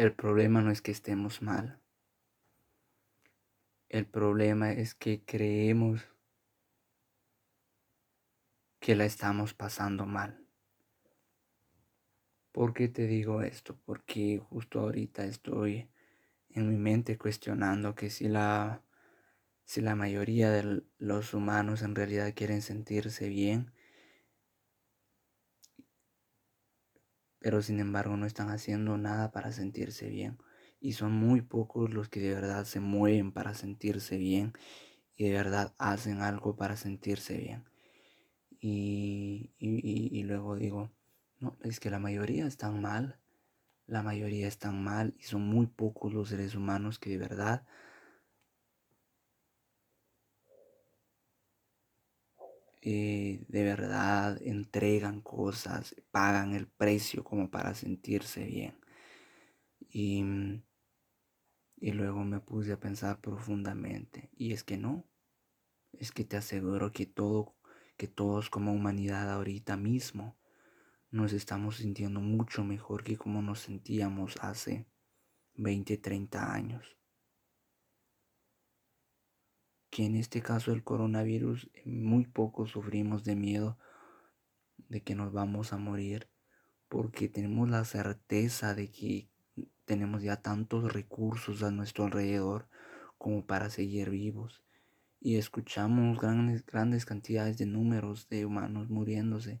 El problema no es que estemos mal. El problema es que creemos que la estamos pasando mal. ¿Por qué te digo esto? Porque justo ahorita estoy en mi mente cuestionando que si la, si la mayoría de los humanos en realidad quieren sentirse bien, pero sin embargo no están haciendo nada para sentirse bien. Y son muy pocos los que de verdad se mueven para sentirse bien y de verdad hacen algo para sentirse bien. Y, y, luego digo, no, es que la mayoría están mal, la mayoría están mal y son muy pocos los seres humanos que de verdad Eh, de verdad entregan cosas, pagan el precio como para sentirse bien. Y, y luego me puse a pensar profundamente. Y es que no. Es que te aseguro que todo, que todos como humanidad ahorita mismo nos estamos sintiendo mucho mejor que como nos sentíamos hace 20, 30 años que en este caso el coronavirus muy poco sufrimos de miedo de que nos vamos a morir porque tenemos la certeza de que tenemos ya tantos recursos a nuestro alrededor como para seguir vivos. Y escuchamos grandes, grandes cantidades de números de humanos muriéndose,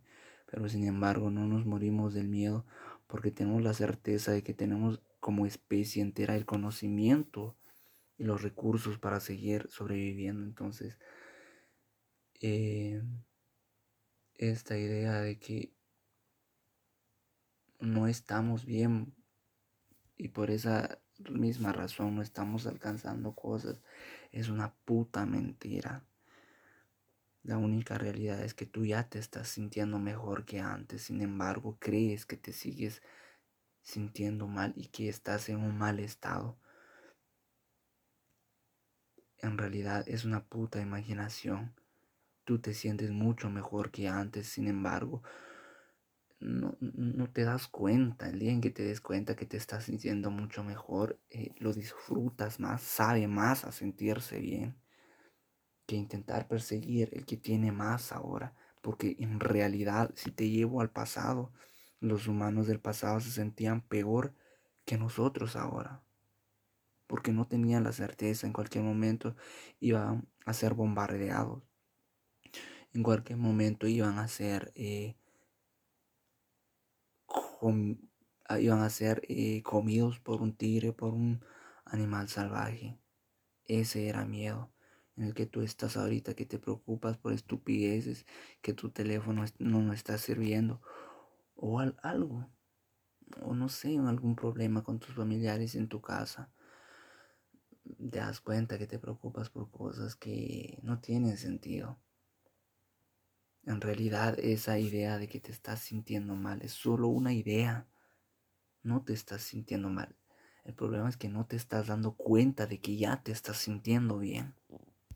pero sin embargo no nos morimos del miedo porque tenemos la certeza de que tenemos como especie entera el conocimiento y los recursos para seguir sobreviviendo. Entonces, eh, esta idea de que no estamos bien y por esa misma razón no estamos alcanzando cosas es una puta mentira. La única realidad es que tú ya te estás sintiendo mejor que antes, sin embargo crees que te sigues sintiendo mal y que estás en un mal estado en realidad es una puta imaginación. Tú te sientes mucho mejor que antes, sin embargo, no, te das cuenta. El día en que te des cuenta que te estás sintiendo mucho mejor, eh, lo disfrutas más, sabe más a sentirse bien que intentar perseguir el que tiene más ahora. Porque en realidad, si te llevo al pasado, los humanos del pasado se sentían peor que nosotros ahora porque no tenían la certeza, en cualquier momento iban a ser bombardeados, en cualquier momento iban a ser, eh, ah, iban a ser eh, comidos por un tigre, por un animal salvaje. Ese era miedo en el que tú estás ahorita, que te preocupas por estupideces, que tu teléfono no está sirviendo, o algo, o no sé, algún problema con tus familiares en tu casa te das cuenta que te preocupas por cosas que no tienen sentido. En realidad esa idea de que te estás sintiendo mal es solo una idea. No te estás sintiendo mal. El problema es que no te estás dando cuenta de que ya te estás sintiendo bien.